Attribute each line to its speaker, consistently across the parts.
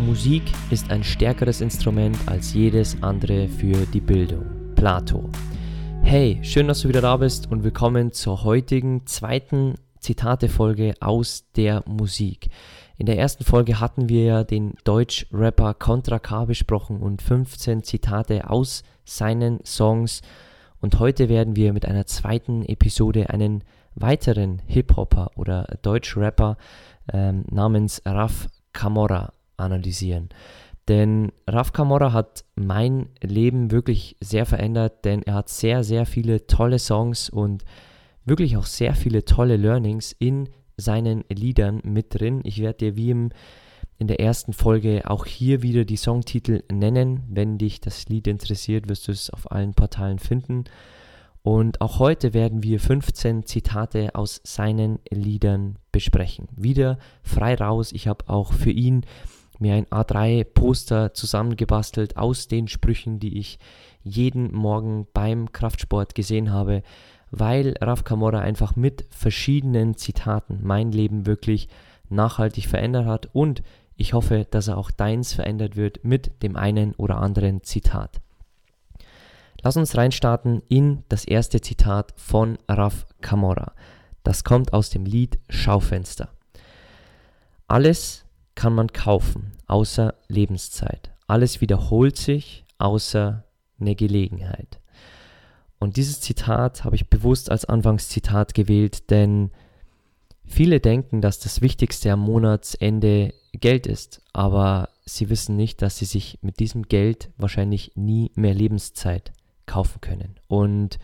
Speaker 1: Musik ist ein stärkeres Instrument als jedes andere für die Bildung. Plato. Hey, schön, dass du wieder da bist und willkommen zur heutigen zweiten Zitate-Folge aus der Musik. In der ersten Folge hatten wir ja den Deutsch-Rapper Contra K besprochen und 15 Zitate aus seinen Songs. Und heute werden wir mit einer zweiten Episode einen weiteren Hip-Hopper oder Deutsch-Rapper ähm, namens Raf Camorra analysieren. Denn Raf Camorra hat mein Leben wirklich sehr verändert, denn er hat sehr, sehr viele tolle Songs und wirklich auch sehr viele tolle Learnings in seinen Liedern mit drin. Ich werde dir wie im, in der ersten Folge auch hier wieder die Songtitel nennen. Wenn dich das Lied interessiert, wirst du es auf allen Portalen finden. Und auch heute werden wir 15 Zitate aus seinen Liedern besprechen. Wieder frei raus. Ich habe auch für ihn mir ein A3-Poster zusammengebastelt aus den Sprüchen, die ich jeden Morgen beim Kraftsport gesehen habe, weil Raf Kamora einfach mit verschiedenen Zitaten mein Leben wirklich nachhaltig verändert hat und ich hoffe, dass er auch deins verändert wird mit dem einen oder anderen Zitat. Lass uns reinstarten in das erste Zitat von Raf Kamora. Das kommt aus dem Lied Schaufenster. Alles, kann man kaufen, außer Lebenszeit. Alles wiederholt sich, außer eine Gelegenheit. Und dieses Zitat habe ich bewusst als Anfangszitat gewählt, denn viele denken, dass das Wichtigste am Monatsende Geld ist, aber sie wissen nicht, dass sie sich mit diesem Geld wahrscheinlich nie mehr Lebenszeit kaufen können. Und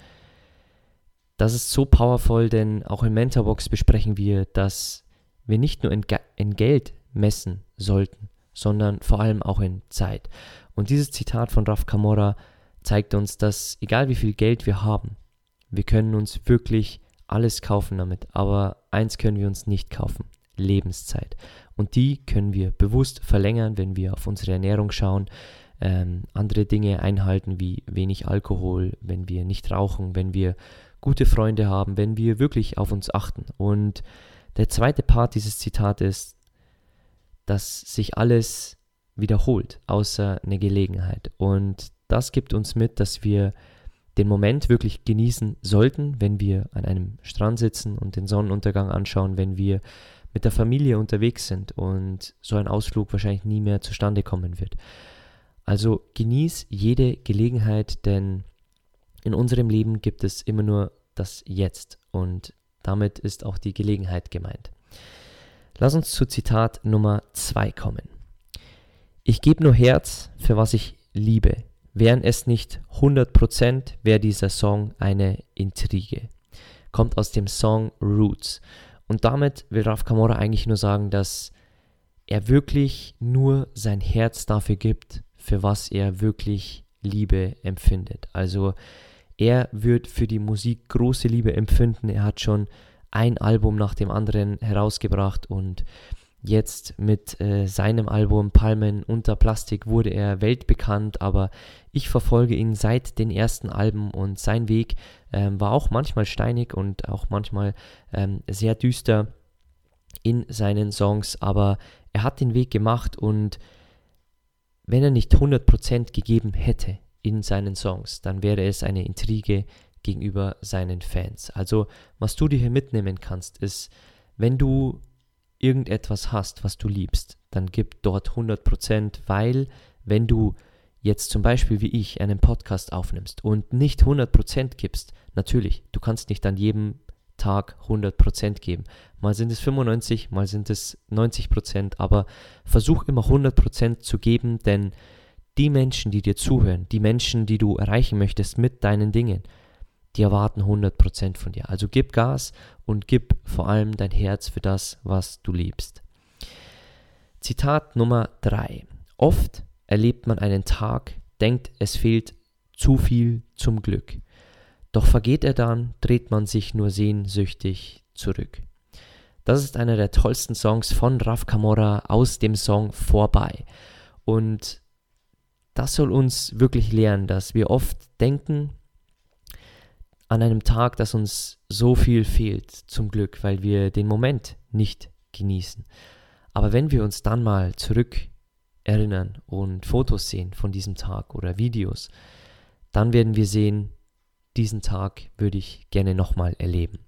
Speaker 1: das ist so powerful, denn auch in Mentorbox besprechen wir, dass wir nicht nur in, in Geld messen sollten, sondern vor allem auch in Zeit. Und dieses Zitat von Raf Kamora zeigt uns, dass egal wie viel Geld wir haben, wir können uns wirklich alles kaufen damit, aber eins können wir uns nicht kaufen, Lebenszeit. Und die können wir bewusst verlängern, wenn wir auf unsere Ernährung schauen, ähm, andere Dinge einhalten wie wenig Alkohol, wenn wir nicht rauchen, wenn wir gute Freunde haben, wenn wir wirklich auf uns achten. Und der zweite Part dieses Zitats ist, dass sich alles wiederholt, außer eine Gelegenheit. Und das gibt uns mit, dass wir den Moment wirklich genießen sollten, wenn wir an einem Strand sitzen und den Sonnenuntergang anschauen, wenn wir mit der Familie unterwegs sind und so ein Ausflug wahrscheinlich nie mehr zustande kommen wird. Also genieß jede Gelegenheit, denn in unserem Leben gibt es immer nur das Jetzt und damit ist auch die Gelegenheit gemeint. Lass uns zu Zitat Nummer 2 kommen. Ich gebe nur Herz für was ich liebe. Wären es nicht 100%, wäre dieser Song eine Intrige. Kommt aus dem Song Roots. Und damit will Raf Kamora eigentlich nur sagen, dass er wirklich nur sein Herz dafür gibt, für was er wirklich Liebe empfindet. Also er wird für die Musik große Liebe empfinden. Er hat schon ein Album nach dem anderen herausgebracht und jetzt mit äh, seinem Album Palmen unter Plastik wurde er weltbekannt, aber ich verfolge ihn seit den ersten Alben und sein Weg ähm, war auch manchmal steinig und auch manchmal ähm, sehr düster in seinen Songs, aber er hat den Weg gemacht und wenn er nicht 100% gegeben hätte in seinen Songs, dann wäre es eine Intrige gegenüber seinen Fans. Also, was du dir hier mitnehmen kannst, ist, wenn du irgendetwas hast, was du liebst, dann gib dort 100%, weil wenn du jetzt zum Beispiel wie ich einen Podcast aufnimmst und nicht 100% gibst, natürlich, du kannst nicht an jedem Tag 100% geben. Mal sind es 95, mal sind es 90%, aber versuch immer 100% zu geben, denn die Menschen, die dir zuhören, die Menschen, die du erreichen möchtest mit deinen Dingen, die erwarten 100% von dir. Also gib Gas und gib vor allem dein Herz für das, was du liebst. Zitat Nummer 3. Oft erlebt man einen Tag, denkt, es fehlt zu viel zum Glück. Doch vergeht er dann, dreht man sich nur sehnsüchtig zurück. Das ist einer der tollsten Songs von Raf Camora aus dem Song Vorbei. Und das soll uns wirklich lernen, dass wir oft denken an einem Tag, dass uns so viel fehlt zum Glück, weil wir den Moment nicht genießen. Aber wenn wir uns dann mal zurück erinnern und Fotos sehen von diesem Tag oder Videos, dann werden wir sehen, diesen Tag würde ich gerne nochmal erleben.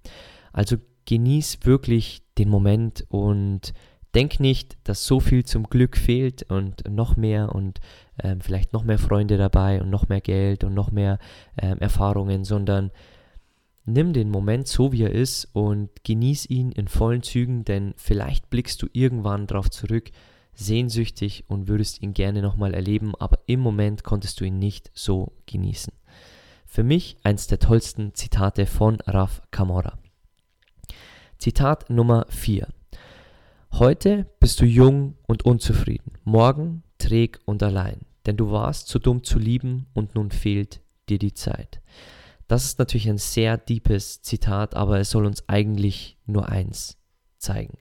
Speaker 1: Also genieß wirklich den Moment und denk nicht, dass so viel zum Glück fehlt und noch mehr und ähm, vielleicht noch mehr Freunde dabei und noch mehr Geld und noch mehr ähm, Erfahrungen, sondern nimm den Moment so, wie er ist und genieß ihn in vollen Zügen, denn vielleicht blickst du irgendwann darauf zurück, sehnsüchtig und würdest ihn gerne nochmal erleben, aber im Moment konntest du ihn nicht so genießen. Für mich eins der tollsten Zitate von Raf Kamora. Zitat Nummer 4. Heute bist du jung und unzufrieden, morgen träg und allein, denn du warst zu dumm zu lieben und nun fehlt dir die Zeit. Das ist natürlich ein sehr deepes Zitat, aber es soll uns eigentlich nur eins zeigen.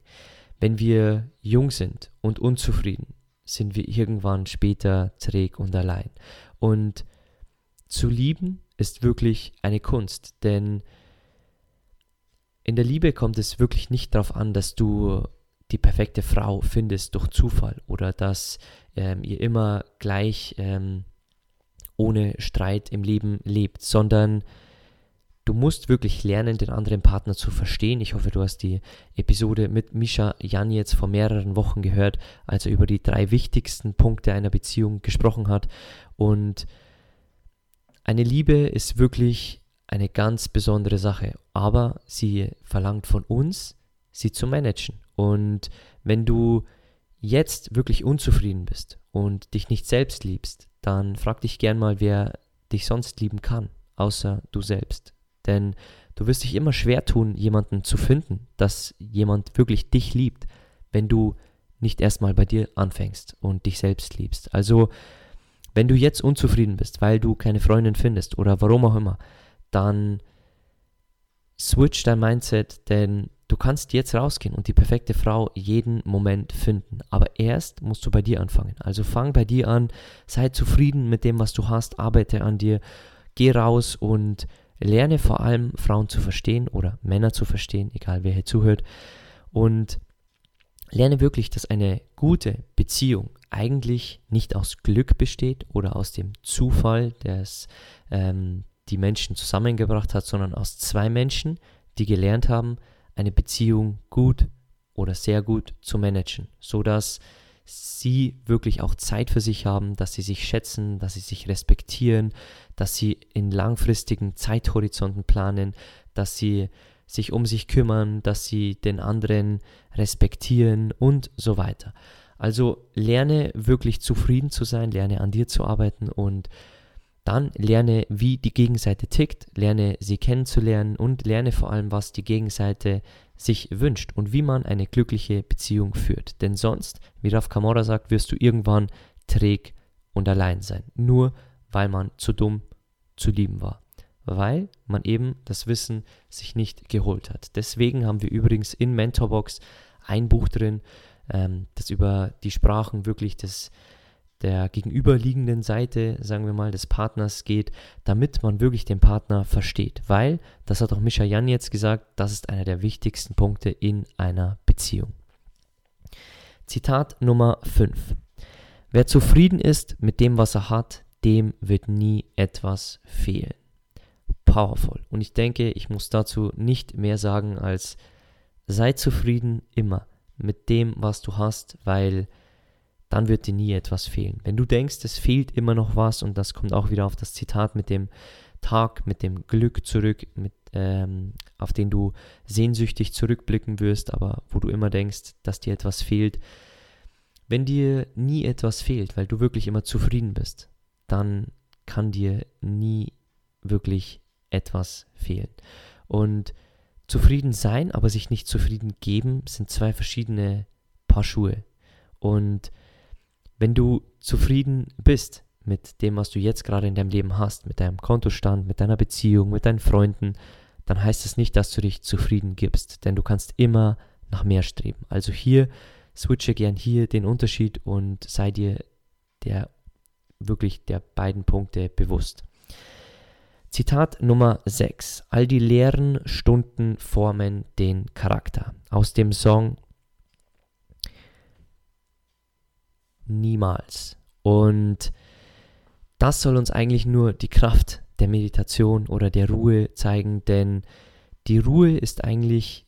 Speaker 1: Wenn wir jung sind und unzufrieden, sind wir irgendwann später träg und allein. Und zu lieben ist wirklich eine Kunst, denn in der Liebe kommt es wirklich nicht darauf an, dass du die perfekte Frau findest durch Zufall oder dass ähm, ihr immer gleich ähm, ohne Streit im Leben lebt, sondern du musst wirklich lernen, den anderen Partner zu verstehen. Ich hoffe, du hast die Episode mit Misha Jan jetzt vor mehreren Wochen gehört, als er über die drei wichtigsten Punkte einer Beziehung gesprochen hat. Und eine Liebe ist wirklich eine ganz besondere Sache, aber sie verlangt von uns, sie zu managen. Und wenn du jetzt wirklich unzufrieden bist und dich nicht selbst liebst, dann frag dich gern mal, wer dich sonst lieben kann, außer du selbst. Denn du wirst dich immer schwer tun, jemanden zu finden, dass jemand wirklich dich liebt, wenn du nicht erstmal bei dir anfängst und dich selbst liebst. Also, wenn du jetzt unzufrieden bist, weil du keine Freundin findest oder warum auch immer, dann switch dein Mindset, denn du kannst jetzt rausgehen und die perfekte Frau jeden Moment finden. Aber erst musst du bei dir anfangen. Also fang bei dir an, sei zufrieden mit dem, was du hast, arbeite an dir, geh raus und lerne vor allem Frauen zu verstehen oder Männer zu verstehen, egal wer hier zuhört. Und lerne wirklich, dass eine gute Beziehung eigentlich nicht aus Glück besteht oder aus dem Zufall, des, ähm, die Menschen zusammengebracht hat, sondern aus zwei Menschen, die gelernt haben, eine Beziehung gut oder sehr gut zu managen, so dass sie wirklich auch Zeit für sich haben, dass sie sich schätzen, dass sie sich respektieren, dass sie in langfristigen Zeithorizonten planen, dass sie sich um sich kümmern, dass sie den anderen respektieren und so weiter. Also lerne wirklich zufrieden zu sein, lerne an dir zu arbeiten und dann lerne, wie die Gegenseite tickt, lerne sie kennenzulernen und lerne vor allem, was die Gegenseite sich wünscht und wie man eine glückliche Beziehung führt. Denn sonst, wie Raf Kamora sagt, wirst du irgendwann träg und allein sein. Nur weil man zu dumm zu lieben war. Weil man eben das Wissen sich nicht geholt hat. Deswegen haben wir übrigens in Mentorbox ein Buch drin, ähm, das über die Sprachen wirklich des der gegenüberliegenden Seite, sagen wir mal, des Partners geht, damit man wirklich den Partner versteht. Weil, das hat auch Mischa Jan jetzt gesagt, das ist einer der wichtigsten Punkte in einer Beziehung. Zitat Nummer 5. Wer zufrieden ist mit dem, was er hat, dem wird nie etwas fehlen. Powerful. Und ich denke, ich muss dazu nicht mehr sagen als sei zufrieden immer mit dem, was du hast, weil dann wird dir nie etwas fehlen. Wenn du denkst, es fehlt immer noch was, und das kommt auch wieder auf das Zitat mit dem Tag, mit dem Glück zurück, mit, ähm, auf den du sehnsüchtig zurückblicken wirst, aber wo du immer denkst, dass dir etwas fehlt. Wenn dir nie etwas fehlt, weil du wirklich immer zufrieden bist, dann kann dir nie wirklich etwas fehlen. Und zufrieden sein, aber sich nicht zufrieden geben, sind zwei verschiedene Paar Schuhe. Und wenn du zufrieden bist mit dem, was du jetzt gerade in deinem Leben hast, mit deinem Kontostand, mit deiner Beziehung, mit deinen Freunden, dann heißt es nicht, dass du dich zufrieden gibst, denn du kannst immer nach mehr streben. Also hier switche gern hier den Unterschied und sei dir der wirklich der beiden Punkte bewusst. Zitat Nummer 6. All die leeren Stunden formen den Charakter. Aus dem Song Niemals. Und das soll uns eigentlich nur die Kraft der Meditation oder der Ruhe zeigen, denn die Ruhe ist eigentlich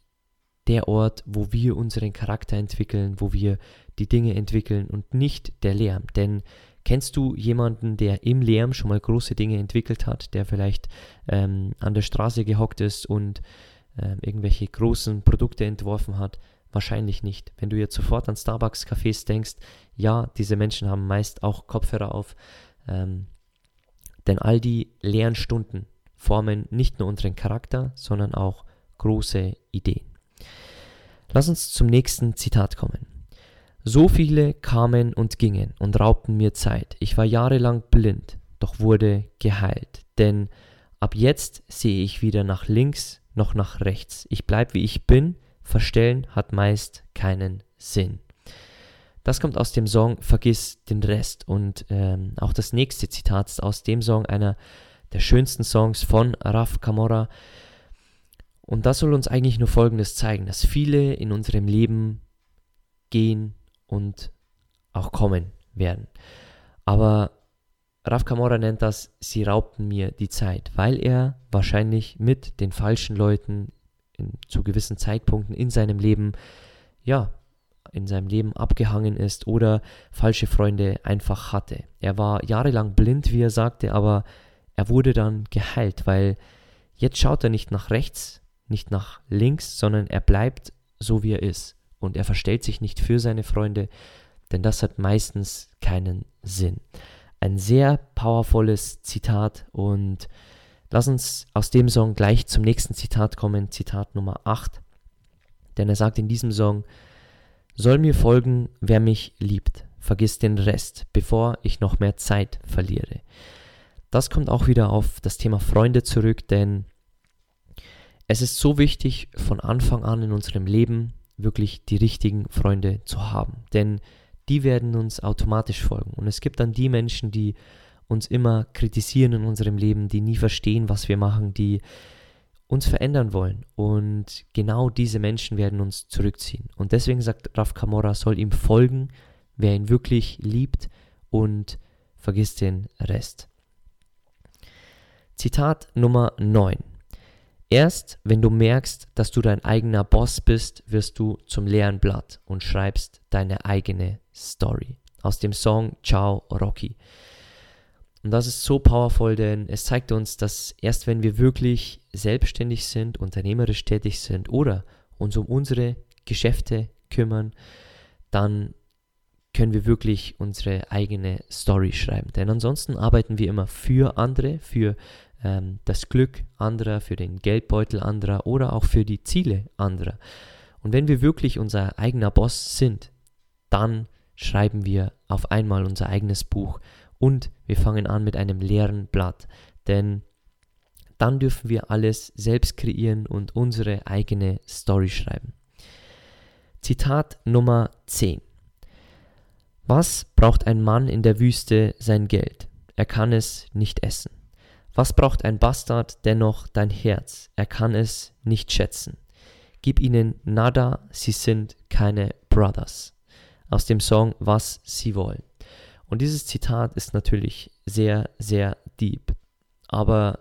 Speaker 1: der Ort, wo wir unseren Charakter entwickeln, wo wir die Dinge entwickeln und nicht der Lärm. Denn kennst du jemanden, der im Lärm schon mal große Dinge entwickelt hat, der vielleicht ähm, an der Straße gehockt ist und äh, irgendwelche großen Produkte entworfen hat? Wahrscheinlich nicht. Wenn du jetzt sofort an Starbucks-Cafés denkst, ja, diese Menschen haben meist auch Kopfhörer auf, ähm, denn all die leeren Stunden formen nicht nur unseren Charakter, sondern auch große Ideen. Lass uns zum nächsten Zitat kommen. So viele kamen und gingen und raubten mir Zeit. Ich war jahrelang blind, doch wurde geheilt. Denn ab jetzt sehe ich weder nach links noch nach rechts. Ich bleib wie ich bin. Verstellen hat meist keinen Sinn. Das kommt aus dem Song Vergiss den Rest. Und ähm, auch das nächste Zitat ist aus dem Song, einer der schönsten Songs von Raf Kamora. Und das soll uns eigentlich nur Folgendes zeigen, dass viele in unserem Leben gehen und auch kommen werden. Aber Raf Kamora nennt das, sie raubten mir die Zeit, weil er wahrscheinlich mit den falschen Leuten in, zu gewissen Zeitpunkten in seinem Leben, ja, in seinem Leben abgehangen ist oder falsche Freunde einfach hatte. Er war jahrelang blind, wie er sagte, aber er wurde dann geheilt, weil jetzt schaut er nicht nach rechts, nicht nach links, sondern er bleibt so, wie er ist. Und er verstellt sich nicht für seine Freunde, denn das hat meistens keinen Sinn. Ein sehr powervolles Zitat und lass uns aus dem Song gleich zum nächsten Zitat kommen, Zitat Nummer 8. Denn er sagt in diesem Song, soll mir folgen, wer mich liebt, vergiss den Rest, bevor ich noch mehr Zeit verliere. Das kommt auch wieder auf das Thema Freunde zurück, denn es ist so wichtig, von Anfang an in unserem Leben wirklich die richtigen Freunde zu haben. Denn die werden uns automatisch folgen. Und es gibt dann die Menschen, die uns immer kritisieren in unserem Leben, die nie verstehen, was wir machen, die uns verändern wollen. Und genau diese Menschen werden uns zurückziehen. Und deswegen sagt Raf Kamora, soll ihm folgen, wer ihn wirklich liebt und vergisst den Rest. Zitat Nummer 9. Erst wenn du merkst, dass du dein eigener Boss bist, wirst du zum leeren Blatt und schreibst deine eigene Story. Aus dem Song Ciao Rocky. Und das ist so powerful, denn es zeigt uns, dass erst wenn wir wirklich selbstständig sind, unternehmerisch tätig sind oder uns um unsere Geschäfte kümmern, dann können wir wirklich unsere eigene Story schreiben. Denn ansonsten arbeiten wir immer für andere, für ähm, das Glück anderer, für den Geldbeutel anderer oder auch für die Ziele anderer. Und wenn wir wirklich unser eigener Boss sind, dann schreiben wir auf einmal unser eigenes Buch und wir fangen an mit einem leeren Blatt. Denn dann dürfen wir alles selbst kreieren und unsere eigene Story schreiben. Zitat Nummer 10. Was braucht ein Mann in der Wüste sein Geld? Er kann es nicht essen. Was braucht ein Bastard dennoch dein Herz? Er kann es nicht schätzen. Gib ihnen nada, sie sind keine Brothers. Aus dem Song Was sie wollen. Und dieses Zitat ist natürlich sehr, sehr deep. Aber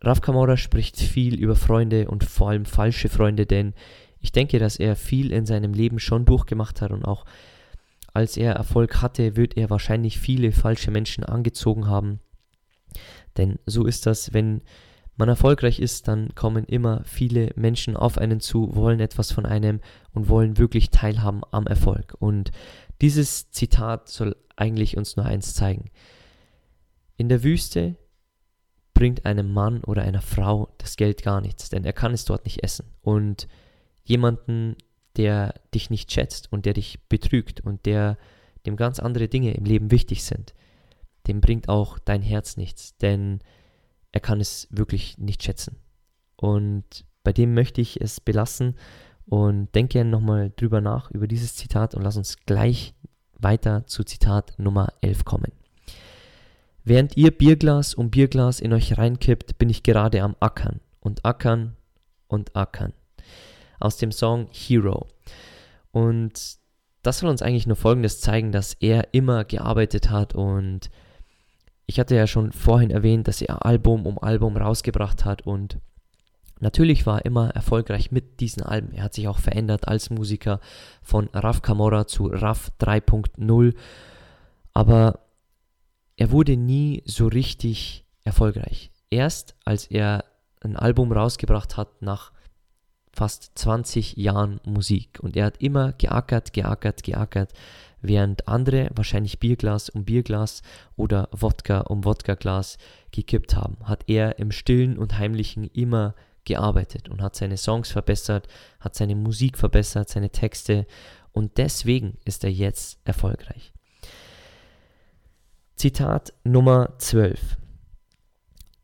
Speaker 1: Raf Kamora spricht viel über Freunde und vor allem falsche Freunde, denn ich denke, dass er viel in seinem Leben schon durchgemacht hat und auch als er Erfolg hatte, wird er wahrscheinlich viele falsche Menschen angezogen haben, denn so ist das, wenn man erfolgreich ist, dann kommen immer viele Menschen auf einen zu, wollen etwas von einem und wollen wirklich teilhaben am Erfolg. Und dieses Zitat soll eigentlich uns nur eins zeigen. In der Wüste bringt einem Mann oder einer Frau das Geld gar nichts, denn er kann es dort nicht essen. Und jemanden, der dich nicht schätzt und der dich betrügt und der dem ganz andere Dinge im Leben wichtig sind, dem bringt auch dein Herz nichts, denn er kann es wirklich nicht schätzen. Und bei dem möchte ich es belassen und denke gerne nochmal drüber nach, über dieses Zitat und lass uns gleich weiter zu Zitat Nummer 11 kommen. Während ihr Bierglas um Bierglas in euch reinkippt, bin ich gerade am Ackern und Ackern und Ackern. Aus dem Song Hero. Und das soll uns eigentlich nur Folgendes zeigen, dass er immer gearbeitet hat und ich hatte ja schon vorhin erwähnt, dass er Album um Album rausgebracht hat und natürlich war er immer erfolgreich mit diesen Alben. Er hat sich auch verändert als Musiker von Raf Camora zu Raf 3.0, aber er wurde nie so richtig erfolgreich. Erst als er ein Album rausgebracht hat nach fast 20 Jahren Musik. Und er hat immer geackert, geackert, geackert, während andere wahrscheinlich Bierglas um Bierglas oder Wodka um Wodkaglas gekippt haben, hat er im stillen und heimlichen immer gearbeitet und hat seine Songs verbessert, hat seine Musik verbessert, seine Texte und deswegen ist er jetzt erfolgreich. Zitat Nummer 12.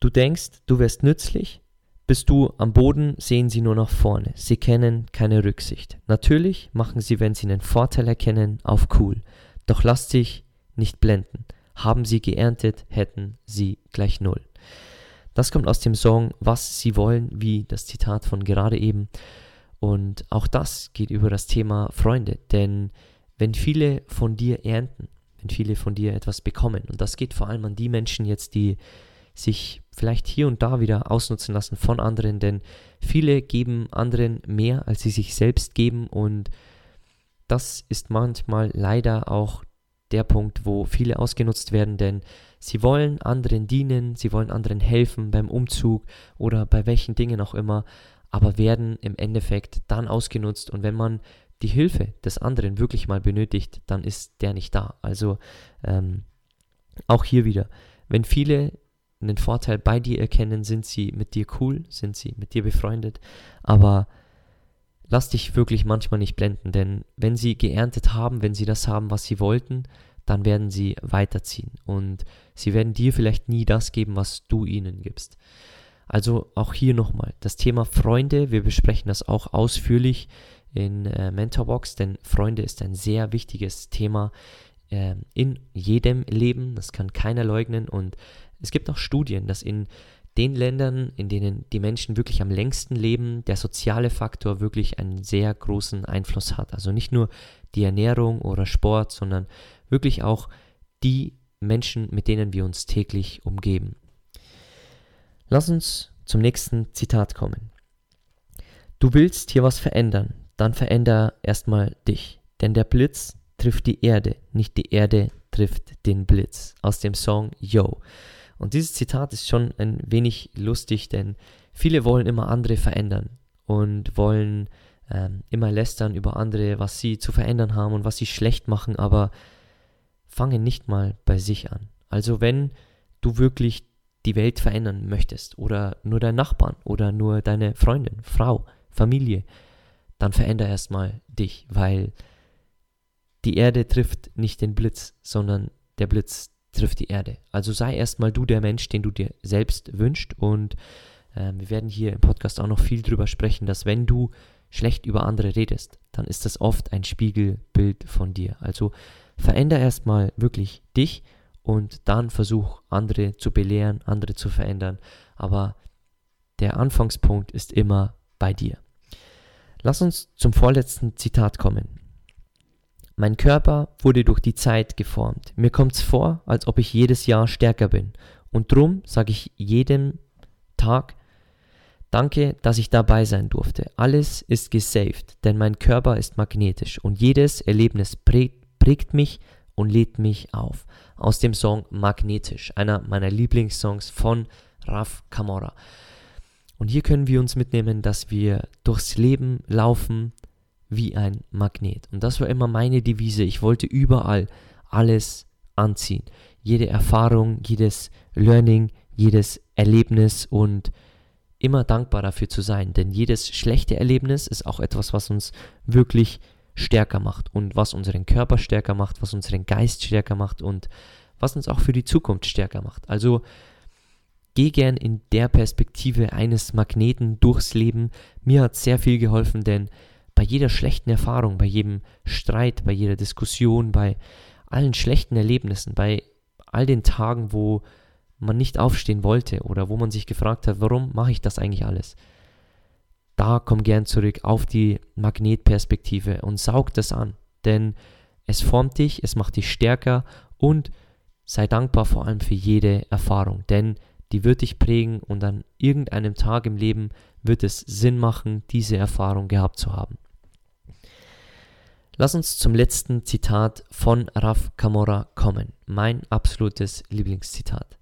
Speaker 1: Du denkst, du wärst nützlich, bist du am Boden, sehen sie nur nach vorne. Sie kennen keine Rücksicht. Natürlich machen sie, wenn sie einen Vorteil erkennen, auf cool. Doch lass dich nicht blenden. Haben sie geerntet, hätten sie gleich null. Das kommt aus dem Song Was sie wollen, wie das Zitat von gerade eben. Und auch das geht über das Thema Freunde. Denn wenn viele von dir ernten, wenn viele von dir etwas bekommen, und das geht vor allem an die Menschen jetzt, die sich vielleicht hier und da wieder ausnutzen lassen von anderen, denn viele geben anderen mehr, als sie sich selbst geben und das ist manchmal leider auch der Punkt, wo viele ausgenutzt werden, denn sie wollen anderen dienen, sie wollen anderen helfen beim Umzug oder bei welchen Dingen auch immer, aber werden im Endeffekt dann ausgenutzt und wenn man die Hilfe des anderen wirklich mal benötigt, dann ist der nicht da. Also ähm, auch hier wieder, wenn viele einen Vorteil bei dir erkennen, sind sie mit dir cool, sind sie mit dir befreundet, aber lass dich wirklich manchmal nicht blenden, denn wenn sie geerntet haben, wenn sie das haben, was sie wollten, dann werden sie weiterziehen und sie werden dir vielleicht nie das geben, was du ihnen gibst. Also auch hier nochmal das Thema Freunde, wir besprechen das auch ausführlich in äh, Mentorbox, denn Freunde ist ein sehr wichtiges Thema äh, in jedem Leben, das kann keiner leugnen und es gibt auch Studien, dass in den Ländern, in denen die Menschen wirklich am längsten leben, der soziale Faktor wirklich einen sehr großen Einfluss hat. Also nicht nur die Ernährung oder Sport, sondern wirklich auch die Menschen, mit denen wir uns täglich umgeben. Lass uns zum nächsten Zitat kommen. Du willst hier was verändern, dann veränder erstmal dich, denn der Blitz trifft die Erde, nicht die Erde trifft den Blitz. Aus dem Song Yo. Und dieses Zitat ist schon ein wenig lustig, denn viele wollen immer andere verändern und wollen ähm, immer lästern über andere, was sie zu verändern haben und was sie schlecht machen, aber fangen nicht mal bei sich an. Also wenn du wirklich die Welt verändern möchtest oder nur deinen Nachbarn oder nur deine Freundin, Frau, Familie, dann veränder erstmal dich, weil die Erde trifft nicht den Blitz, sondern der Blitz trifft die Erde. Also sei erstmal du der Mensch, den du dir selbst wünschst. Und äh, wir werden hier im Podcast auch noch viel drüber sprechen, dass wenn du schlecht über andere redest, dann ist das oft ein Spiegelbild von dir. Also veränder erstmal wirklich dich und dann versuch andere zu belehren, andere zu verändern. Aber der Anfangspunkt ist immer bei dir. Lass uns zum vorletzten Zitat kommen. Mein Körper wurde durch die Zeit geformt. Mir kommt's vor, als ob ich jedes Jahr stärker bin. Und drum sage ich jedem Tag, danke, dass ich dabei sein durfte. Alles ist gesaved, denn mein Körper ist magnetisch und jedes Erlebnis prägt, prägt mich und lädt mich auf. Aus dem Song Magnetisch, einer meiner Lieblingssongs von Raf Kamora. Und hier können wir uns mitnehmen, dass wir durchs Leben laufen, wie ein Magnet. Und das war immer meine Devise. Ich wollte überall alles anziehen. Jede Erfahrung, jedes Learning, jedes Erlebnis und immer dankbar dafür zu sein. Denn jedes schlechte Erlebnis ist auch etwas, was uns wirklich stärker macht und was unseren Körper stärker macht, was unseren Geist stärker macht und was uns auch für die Zukunft stärker macht. Also geh gern in der Perspektive eines Magneten durchs Leben. Mir hat sehr viel geholfen, denn bei jeder schlechten Erfahrung, bei jedem Streit, bei jeder Diskussion, bei allen schlechten Erlebnissen, bei all den Tagen, wo man nicht aufstehen wollte oder wo man sich gefragt hat, warum mache ich das eigentlich alles? Da komm gern zurück auf die Magnetperspektive und saug das an, denn es formt dich, es macht dich stärker und sei dankbar vor allem für jede Erfahrung, denn die wird dich prägen und an irgendeinem Tag im Leben wird es Sinn machen, diese Erfahrung gehabt zu haben. Lass uns zum letzten Zitat von Raf Kamora kommen, mein absolutes Lieblingszitat.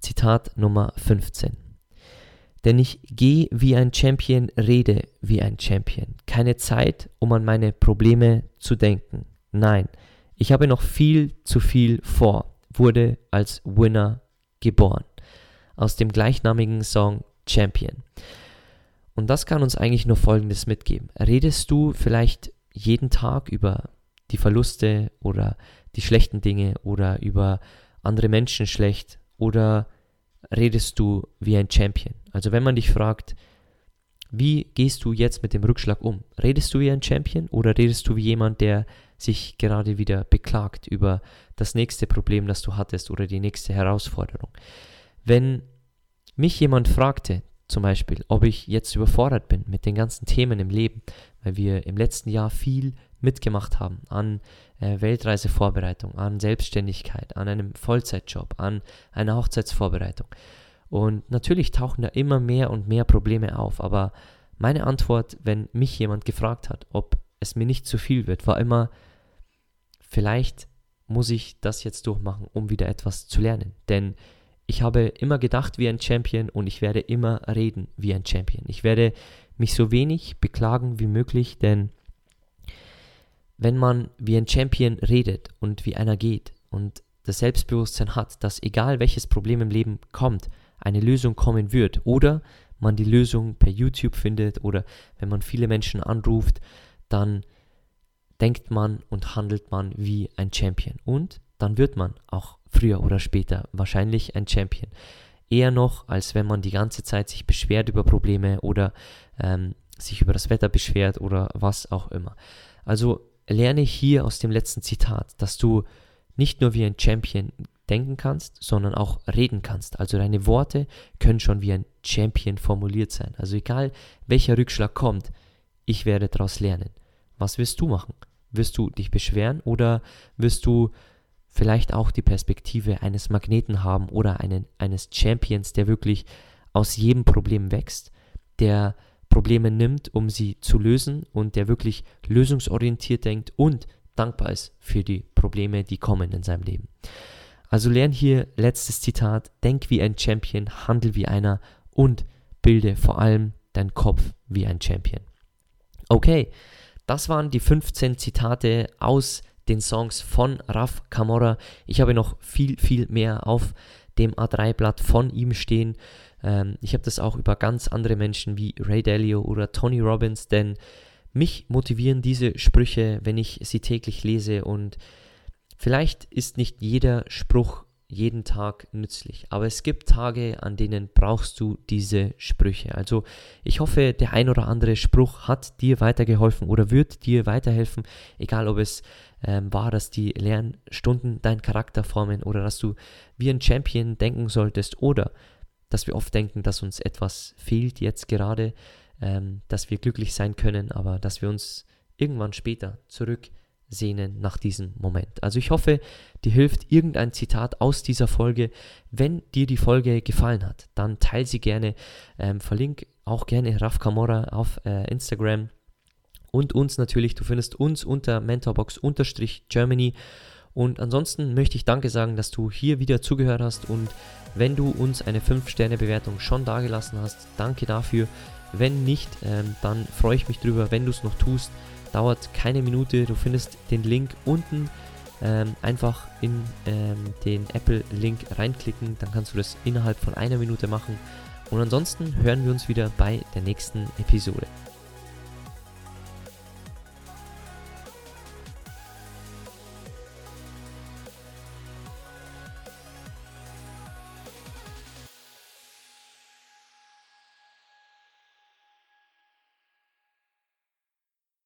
Speaker 1: Zitat Nummer 15. Denn ich gehe wie ein Champion, rede wie ein Champion. Keine Zeit, um an meine Probleme zu denken. Nein, ich habe noch viel zu viel vor, wurde als Winner geboren. Aus dem gleichnamigen Song Champion. Und das kann uns eigentlich nur Folgendes mitgeben. Redest du vielleicht jeden Tag über die Verluste oder die schlechten Dinge oder über andere Menschen schlecht oder redest du wie ein Champion? Also wenn man dich fragt, wie gehst du jetzt mit dem Rückschlag um? Redest du wie ein Champion oder redest du wie jemand, der sich gerade wieder beklagt über das nächste Problem, das du hattest oder die nächste Herausforderung? Wenn mich jemand fragte, zum Beispiel, ob ich jetzt überfordert bin mit den ganzen Themen im Leben, weil wir im letzten Jahr viel mitgemacht haben an äh, Weltreisevorbereitung, an Selbstständigkeit, an einem Vollzeitjob, an einer Hochzeitsvorbereitung. Und natürlich tauchen da immer mehr und mehr Probleme auf, aber meine Antwort, wenn mich jemand gefragt hat, ob es mir nicht zu viel wird, war immer, vielleicht muss ich das jetzt durchmachen, um wieder etwas zu lernen. Denn ich habe immer gedacht wie ein Champion und ich werde immer reden wie ein Champion. Ich werde mich so wenig beklagen wie möglich, denn wenn man wie ein Champion redet und wie einer geht und das Selbstbewusstsein hat, dass egal welches Problem im Leben kommt, eine Lösung kommen wird oder man die Lösung per YouTube findet oder wenn man viele Menschen anruft, dann denkt man und handelt man wie ein Champion und dann wird man auch früher oder später wahrscheinlich ein Champion. Eher noch, als wenn man die ganze Zeit sich beschwert über Probleme oder ähm, sich über das Wetter beschwert oder was auch immer. Also lerne hier aus dem letzten Zitat, dass du nicht nur wie ein Champion denken kannst, sondern auch reden kannst. Also deine Worte können schon wie ein Champion formuliert sein. Also egal welcher Rückschlag kommt, ich werde daraus lernen. Was wirst du machen? Wirst du dich beschweren oder wirst du vielleicht auch die Perspektive eines Magneten haben oder einen, eines Champions, der wirklich aus jedem Problem wächst, der Probleme nimmt, um sie zu lösen und der wirklich lösungsorientiert denkt und dankbar ist für die Probleme, die kommen in seinem Leben. Also lern hier letztes Zitat, denk wie ein Champion, handel wie einer und bilde vor allem deinen Kopf wie ein Champion. Okay, das waren die 15 Zitate aus den Songs von Raf Camora. Ich habe noch viel, viel mehr auf dem A3-Blatt von ihm stehen. Ähm, ich habe das auch über ganz andere Menschen wie Ray Dalio oder Tony Robbins, denn mich motivieren diese Sprüche, wenn ich sie täglich lese und vielleicht ist nicht jeder Spruch jeden Tag nützlich. Aber es gibt Tage, an denen brauchst du diese Sprüche. Also ich hoffe, der ein oder andere Spruch hat dir weitergeholfen oder wird dir weiterhelfen, egal ob es ähm, war, dass die Lernstunden deinen Charakter formen oder dass du wie ein Champion denken solltest oder dass wir oft denken, dass uns etwas fehlt jetzt gerade, ähm, dass wir glücklich sein können, aber dass wir uns irgendwann später zurück sehnen nach diesem Moment. Also ich hoffe, dir hilft irgendein Zitat aus dieser Folge. Wenn dir die Folge gefallen hat, dann teile sie gerne. Ähm, verlink auch gerne Raf Kamora auf äh, Instagram und uns natürlich. Du findest uns unter mentorbox-germany. Und ansonsten möchte ich Danke sagen, dass du hier wieder zugehört hast und wenn du uns eine 5-Sterne-Bewertung schon dagelassen hast, danke dafür. Wenn nicht, ähm, dann freue ich mich drüber, wenn du es noch tust. Dauert keine Minute. Du findest den Link unten. Ähm, einfach in ähm, den Apple-Link reinklicken. Dann kannst du das innerhalb von einer Minute machen. Und ansonsten hören wir uns wieder bei der nächsten Episode.